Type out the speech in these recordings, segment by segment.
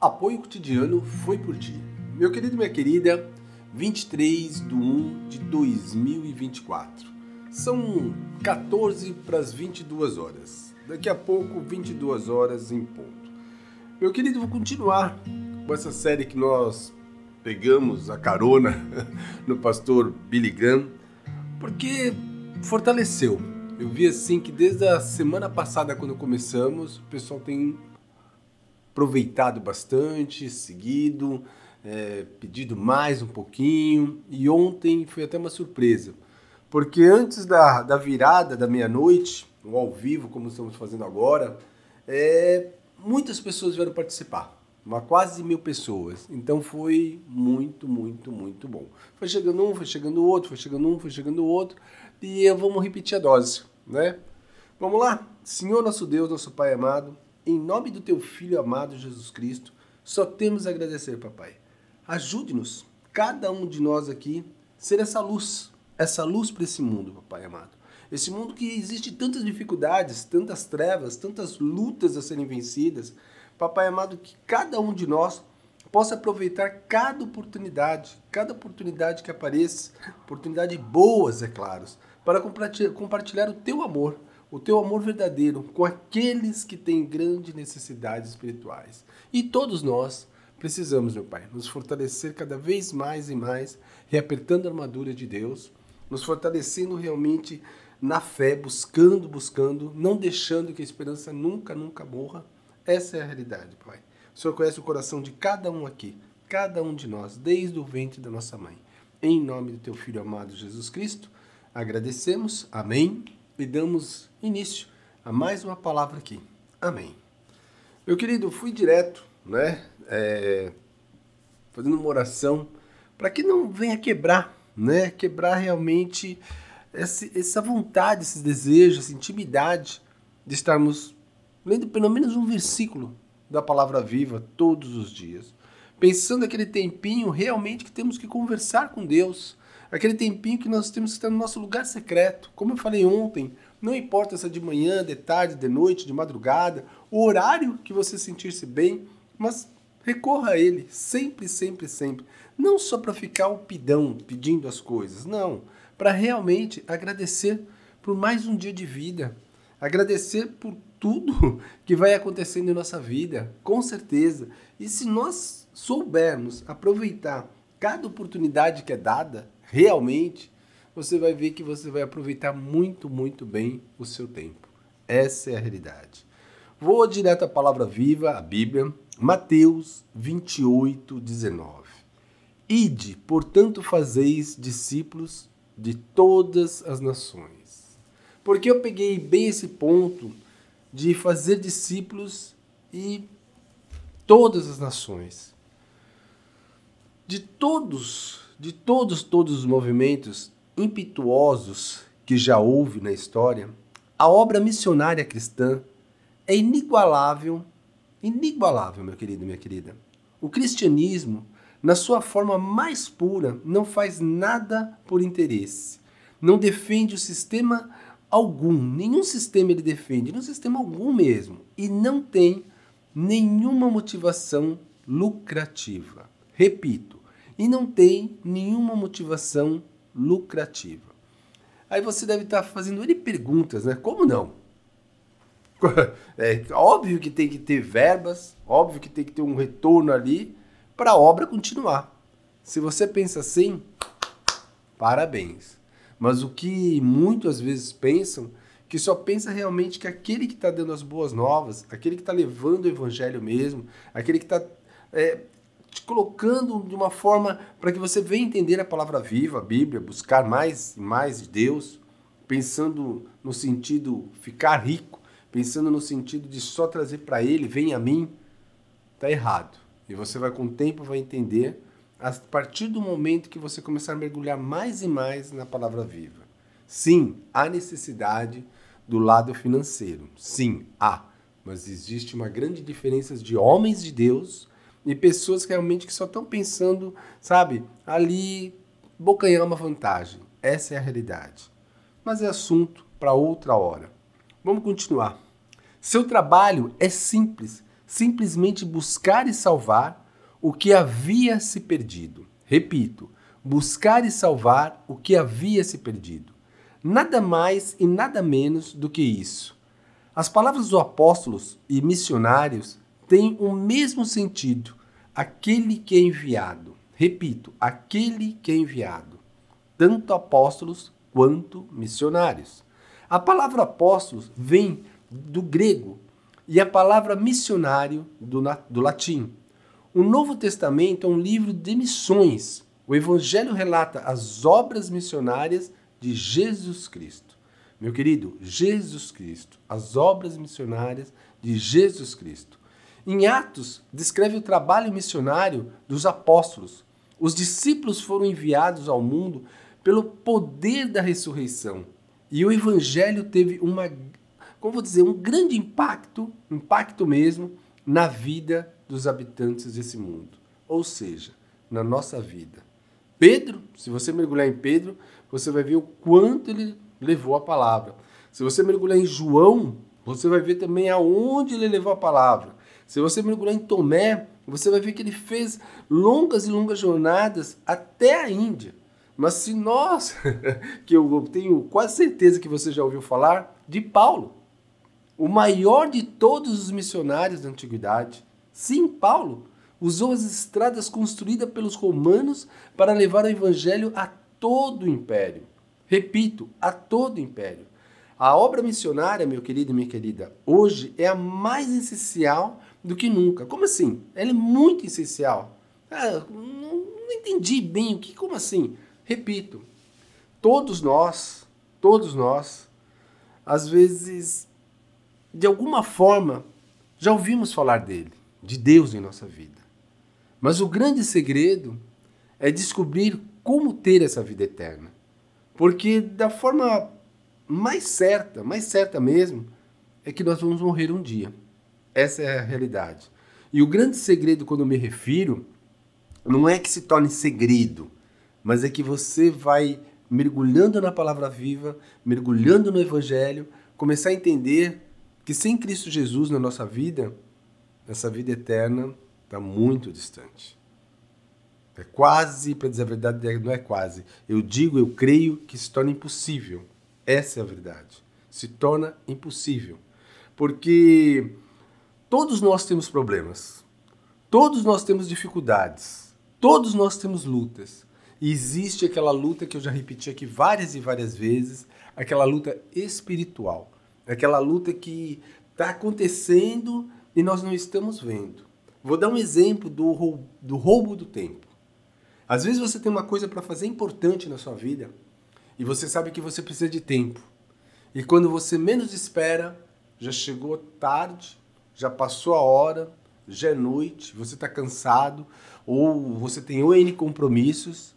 Apoio cotidiano foi por ti. Meu querido e minha querida, 23 de 1 de 2024. São 14 para as 22 horas. Daqui a pouco, 22 horas em ponto. Meu querido, vou continuar com essa série que nós pegamos a carona no pastor Billy Graham, porque fortaleceu. Eu vi assim que desde a semana passada, quando começamos, o pessoal tem aproveitado bastante, seguido, é, pedido mais um pouquinho. E ontem foi até uma surpresa, porque antes da, da virada da meia-noite, ou ao vivo, como estamos fazendo agora, é, muitas pessoas vieram participar. Uma quase mil pessoas. Então foi muito, muito, muito bom. Foi chegando um, foi chegando outro, foi chegando um, foi chegando outro. E vamos repetir a dose, né? Vamos lá? Senhor nosso Deus, nosso Pai amado, em nome do teu Filho amado Jesus Cristo, só temos a agradecer, papai. Ajude-nos, cada um de nós aqui, ser essa luz, essa luz para esse mundo, papai amado. Esse mundo que existe tantas dificuldades, tantas trevas, tantas lutas a serem vencidas. Papai amado, que cada um de nós possa aproveitar cada oportunidade, cada oportunidade que apareça, oportunidade boas, é claro, para compartilhar o teu amor, o teu amor verdadeiro com aqueles que têm grandes necessidades espirituais. E todos nós precisamos, meu Pai, nos fortalecer cada vez mais e mais, reapertando a armadura de Deus, nos fortalecendo realmente na fé, buscando, buscando, não deixando que a esperança nunca, nunca morra. Essa é a realidade, Pai. O Senhor conhece o coração de cada um aqui, cada um de nós, desde o ventre da nossa mãe. Em nome do teu Filho amado Jesus Cristo, agradecemos, amém, e damos início a mais uma palavra aqui. Amém. Meu querido, fui direto né? É, fazendo uma oração para que não venha quebrar, né? Quebrar realmente essa, essa vontade, esses desejos, essa intimidade de estarmos lendo pelo menos um versículo da palavra viva todos os dias. Pensando aquele tempinho realmente que temos que conversar com Deus, aquele tempinho que nós temos que estar no nosso lugar secreto. Como eu falei ontem, não importa se é de manhã, de tarde, de noite, de madrugada, o horário que você sentir-se bem, mas recorra a ele sempre, sempre, sempre. Não só para ficar o pidão pedindo as coisas, não. Para realmente agradecer por mais um dia de vida. Agradecer por tudo que vai acontecendo em nossa vida, com certeza. E se nós soubermos aproveitar cada oportunidade que é dada, realmente, você vai ver que você vai aproveitar muito, muito bem o seu tempo. Essa é a realidade. Vou direto à palavra viva, a Bíblia, Mateus 28, 19. Ide, portanto, fazeis discípulos de todas as nações. Porque eu peguei bem esse ponto de fazer discípulos e todas as nações. De todos, de todos, todos os movimentos impetuosos que já houve na história, a obra missionária cristã é inigualável inigualável, meu querido, minha querida. O cristianismo, na sua forma mais pura, não faz nada por interesse. Não defende o sistema algum, nenhum sistema ele defende, nenhum sistema algum mesmo. E não tem nenhuma motivação lucrativa. Repito, e não tem nenhuma motivação lucrativa. Aí você deve estar fazendo ele perguntas, né? Como não? É óbvio que tem que ter verbas, óbvio que tem que ter um retorno ali para a obra continuar. Se você pensa assim, parabéns. Mas o que muitas vezes pensam, que só pensa realmente que aquele que está dando as boas novas, aquele que está levando o evangelho mesmo, aquele que está é, te colocando de uma forma para que você venha entender a palavra viva, a Bíblia, buscar mais e mais de Deus, pensando no sentido ficar rico pensando no sentido de só trazer para ele, vem a mim, tá errado. E você vai com o tempo vai entender a partir do momento que você começar a mergulhar mais e mais na palavra viva. Sim, há necessidade do lado financeiro. Sim, há. Mas existe uma grande diferença de homens de Deus e pessoas realmente que só estão pensando, sabe, ali bocanhar uma vantagem. Essa é a realidade. Mas é assunto para outra hora. Vamos continuar. Seu trabalho é simples, simplesmente buscar e salvar o que havia se perdido. Repito, buscar e salvar o que havia se perdido. Nada mais e nada menos do que isso. As palavras dos apóstolos e missionários têm o mesmo sentido, aquele que é enviado. Repito, aquele que é enviado. Tanto apóstolos quanto missionários. A palavra apóstolos vem do grego e a palavra missionário do, do latim. O Novo Testamento é um livro de missões. O Evangelho relata as obras missionárias de Jesus Cristo. Meu querido, Jesus Cristo, as obras missionárias de Jesus Cristo. Em Atos, descreve o trabalho missionário dos apóstolos. Os discípulos foram enviados ao mundo pelo poder da ressurreição. E o evangelho teve uma, como vou dizer, um grande impacto, impacto mesmo, na vida dos habitantes desse mundo. Ou seja, na nossa vida. Pedro, se você mergulhar em Pedro, você vai ver o quanto ele levou a palavra. Se você mergulhar em João, você vai ver também aonde ele levou a palavra. Se você mergulhar em Tomé, você vai ver que ele fez longas e longas jornadas até a Índia. Mas se nós, que eu tenho quase certeza que você já ouviu falar, de Paulo, o maior de todos os missionários da antiguidade, sim, Paulo, usou as estradas construídas pelos romanos para levar o evangelho a todo o império. Repito, a todo o império. A obra missionária, meu querido e minha querida, hoje é a mais essencial do que nunca. Como assim? Ela é muito essencial. Ah, não, não entendi bem o que. Como assim? Repito, todos nós, todos nós, às vezes, de alguma forma, já ouvimos falar dele, de Deus em nossa vida. Mas o grande segredo é descobrir como ter essa vida eterna. Porque da forma mais certa, mais certa mesmo, é que nós vamos morrer um dia. Essa é a realidade. E o grande segredo, quando eu me refiro, não é que se torne segredo, mas é que você vai mergulhando na palavra viva, mergulhando no evangelho, começar a entender que sem Cristo Jesus na nossa vida, essa vida eterna está muito distante. É quase, para dizer a verdade, não é quase. Eu digo, eu creio que se torna impossível. Essa é a verdade. Se torna impossível. Porque todos nós temos problemas. Todos nós temos dificuldades. Todos nós temos lutas. E existe aquela luta que eu já repeti aqui várias e várias vezes, aquela luta espiritual. Aquela luta que está acontecendo e nós não estamos vendo. Vou dar um exemplo do roubo, do roubo do tempo. Às vezes você tem uma coisa para fazer importante na sua vida e você sabe que você precisa de tempo. E quando você menos espera, já chegou tarde, já passou a hora, já é noite, você está cansado ou você tem N compromissos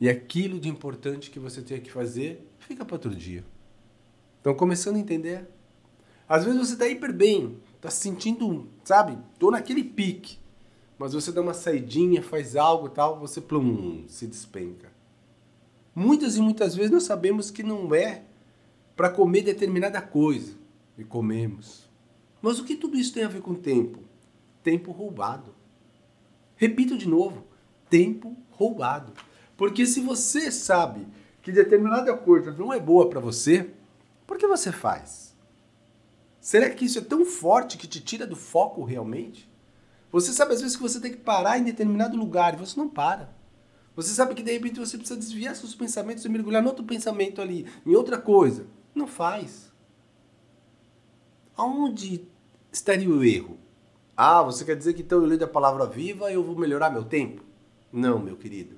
e aquilo de importante que você tem que fazer fica para outro dia. Então, começando a entender. Às vezes você está hiper bem, está se sentindo, sabe, tô naquele pique mas você dá uma saidinha, faz algo tal, você plum, se despenca. Muitas e muitas vezes nós sabemos que não é para comer determinada coisa e comemos. Mas o que tudo isso tem a ver com tempo? Tempo roubado. Repito de novo, tempo roubado. Porque se você sabe que determinada coisa não é boa para você, por que você faz? Será que isso é tão forte que te tira do foco realmente? Você sabe às vezes que você tem que parar em determinado lugar e você não para. Você sabe que de repente você precisa desviar seus pensamentos e mergulhar em outro pensamento ali, em outra coisa. Não faz. Aonde estaria o erro? Ah, você quer dizer que então eu leio a palavra viva e eu vou melhorar meu tempo? Não, meu querido.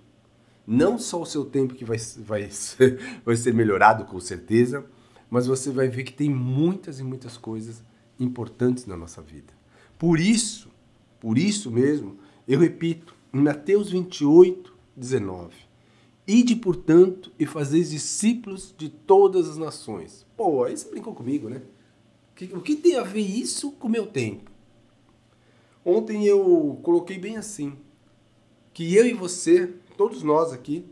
Não só o seu tempo que vai, vai, vai ser melhorado com certeza, mas você vai ver que tem muitas e muitas coisas importantes na nossa vida. Por isso, por isso mesmo, eu repito, em Mateus 28, 19. Ide, portanto, e fazeis discípulos de todas as nações. Pô, aí você brincou comigo, né? O que tem a ver isso com o meu tempo? Ontem eu coloquei bem assim, que eu e você, todos nós aqui,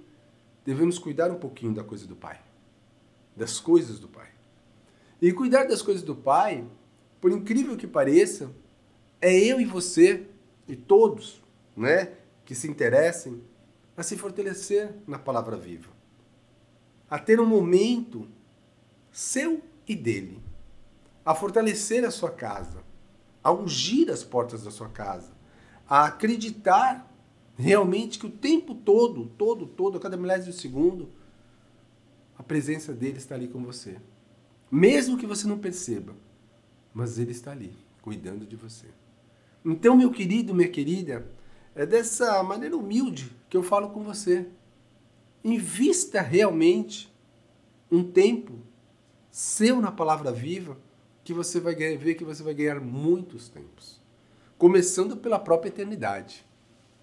devemos cuidar um pouquinho da coisa do Pai, das coisas do Pai. E cuidar das coisas do Pai, por incrível que pareça, é eu e você e todos, né, que se interessem a se fortalecer na palavra viva, a ter um momento seu e dele, a fortalecer a sua casa, a ungir as portas da sua casa, a acreditar realmente que o tempo todo, todo, todo, a cada milésimo de segundo, a presença dele está ali com você. Mesmo que você não perceba, mas ele está ali, cuidando de você. Então, meu querido, minha querida, é dessa maneira humilde que eu falo com você. Invista realmente um tempo seu na palavra viva, que você vai ver que você vai ganhar muitos tempos. Começando pela própria eternidade.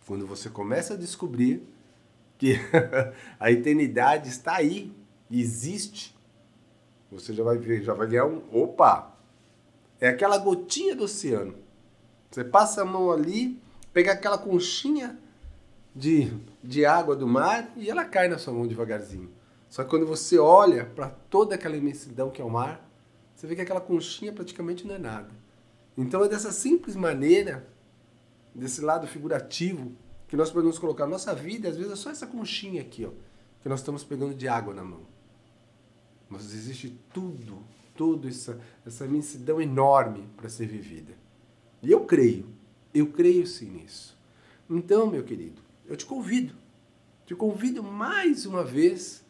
Quando você começa a descobrir que a eternidade está aí, existe, você já vai ver, já vai ganhar um. Opa! É aquela gotinha do oceano. Você passa a mão ali, pega aquela conchinha de, de água do mar e ela cai na sua mão devagarzinho. Só que quando você olha para toda aquela imensidão que é o mar, você vê que aquela conchinha praticamente não é nada. Então é dessa simples maneira desse lado figurativo que nós podemos colocar. Nossa vida, às vezes, é só essa conchinha aqui, ó, que nós estamos pegando de água na mão. Mas existe tudo, tudo essa, essa imensidão enorme para ser vivida. E eu creio, eu creio sim nisso. Então, meu querido, eu te convido, te convido mais uma vez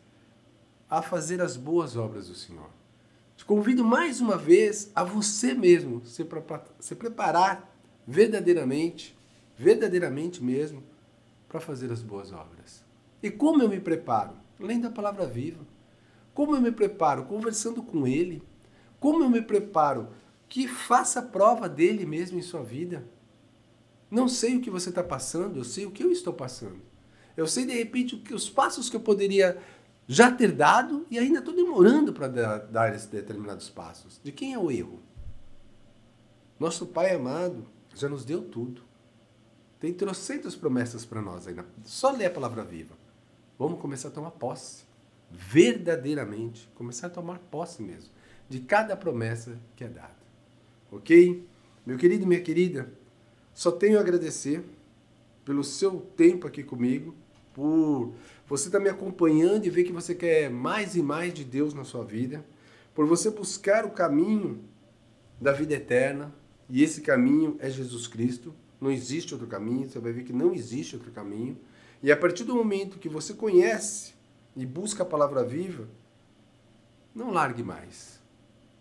a fazer as boas obras do Senhor. Te convido mais uma vez a você mesmo se, se preparar verdadeiramente, verdadeiramente mesmo, para fazer as boas obras. E como eu me preparo? Lendo a palavra viva. Como eu me preparo? Conversando com Ele. Como eu me preparo? Que faça prova dele mesmo em sua vida. Não sei o que você está passando, eu sei o que eu estou passando. Eu sei de repente que os passos que eu poderia já ter dado e ainda estou demorando para dar, dar esses determinados passos. De quem é o erro? Nosso Pai amado já nos deu tudo. Tem trocentas promessas para nós ainda. Só ler a palavra viva. Vamos começar a tomar posse. Verdadeiramente. Começar a tomar posse mesmo. De cada promessa que é dada. Ok? Meu querido minha querida, só tenho a agradecer pelo seu tempo aqui comigo, por você estar tá me acompanhando e ver que você quer mais e mais de Deus na sua vida, por você buscar o caminho da vida eterna, e esse caminho é Jesus Cristo. Não existe outro caminho, você vai ver que não existe outro caminho. E a partir do momento que você conhece e busca a palavra viva, não largue mais.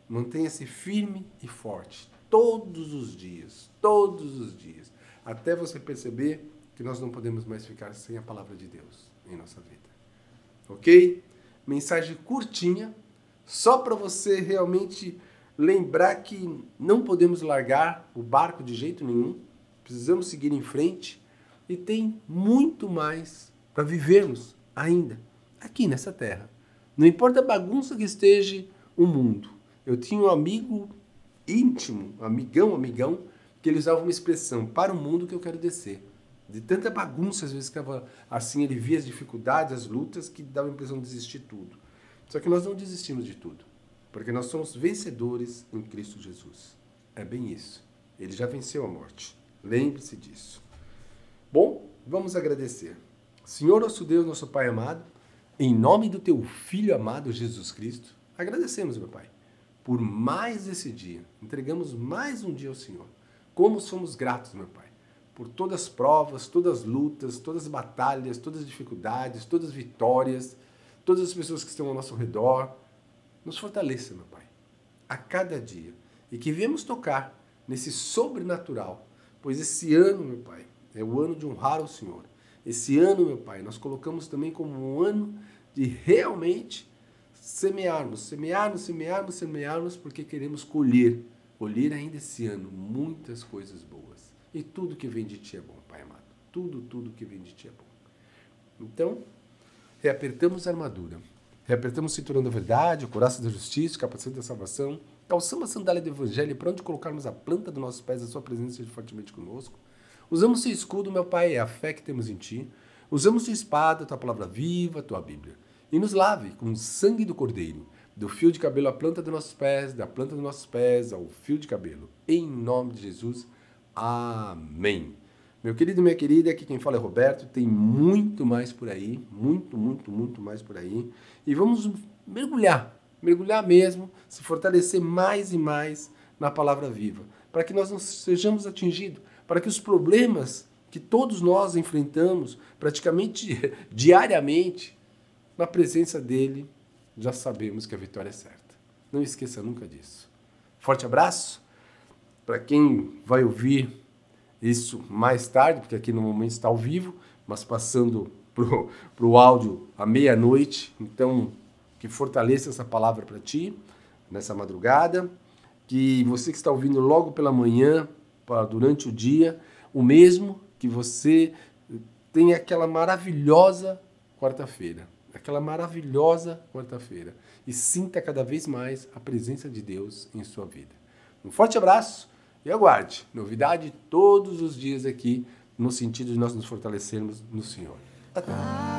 Mantenha-se firme e forte todos os dias, todos os dias, até você perceber que nós não podemos mais ficar sem a palavra de Deus em nossa vida. Ok? Mensagem curtinha, só para você realmente lembrar que não podemos largar o barco de jeito nenhum, precisamos seguir em frente e tem muito mais para vivermos ainda aqui nessa terra. Não importa a bagunça que esteja o mundo. Eu tinha um amigo íntimo, amigão, amigão, que ele usava uma expressão para o mundo que eu quero descer. De tanta bagunça, às vezes, que estava assim, ele via as dificuldades, as lutas, que dava a impressão de desistir tudo. Só que nós não desistimos de tudo, porque nós somos vencedores em Cristo Jesus. É bem isso. Ele já venceu a morte. Lembre-se disso. Bom, vamos agradecer. Senhor nosso Deus, nosso Pai amado, em nome do teu Filho amado Jesus Cristo, agradecemos, meu Pai, por mais esse dia. Entregamos mais um dia ao Senhor. Como somos gratos, meu Pai por todas as provas, todas as lutas, todas as batalhas, todas as dificuldades, todas as vitórias, todas as pessoas que estão ao nosso redor. Nos fortaleça, meu Pai, a cada dia. E que viemos tocar nesse sobrenatural, pois esse ano, meu Pai, é o ano de honrar o Senhor. Esse ano, meu Pai, nós colocamos também como um ano de realmente semearmos, semearmos, semearmos, semearmos, porque queremos colher, colher ainda esse ano muitas coisas boas. E tudo que vem de ti é bom, Pai amado. Tudo, tudo que vem de ti é bom. Então, reapertamos a armadura. Reapertamos o cinturão da verdade, o coração da justiça, o capacete da salvação. Calçamos a sandália do evangelho para onde colocarmos a planta dos nossos pés, a sua presença seja fortemente conosco. Usamos o escudo, meu Pai, é a fé que temos em ti. Usamos tua espada, tua palavra viva, tua Bíblia. E nos lave com o sangue do Cordeiro, do fio de cabelo à planta dos nossos pés, da planta dos nossos pés ao fio de cabelo. Em nome de Jesus. Amém. Meu querido e minha querida, aqui quem fala é Roberto, tem muito mais por aí, muito, muito, muito mais por aí. E vamos mergulhar, mergulhar mesmo, se fortalecer mais e mais na palavra viva, para que nós não sejamos atingidos, para que os problemas que todos nós enfrentamos praticamente diariamente, na presença dele, já sabemos que a vitória é certa. Não esqueça nunca disso. Forte abraço para quem vai ouvir isso mais tarde, porque aqui no momento está ao vivo, mas passando para o áudio à meia-noite. Então, que fortaleça essa palavra para ti nessa madrugada. Que você que está ouvindo logo pela manhã, durante o dia, o mesmo que você tenha aquela maravilhosa quarta-feira, aquela maravilhosa quarta-feira e sinta cada vez mais a presença de Deus em sua vida. Um forte abraço e aguarde novidade todos os dias aqui no sentido de nós nos fortalecermos no Senhor. Até.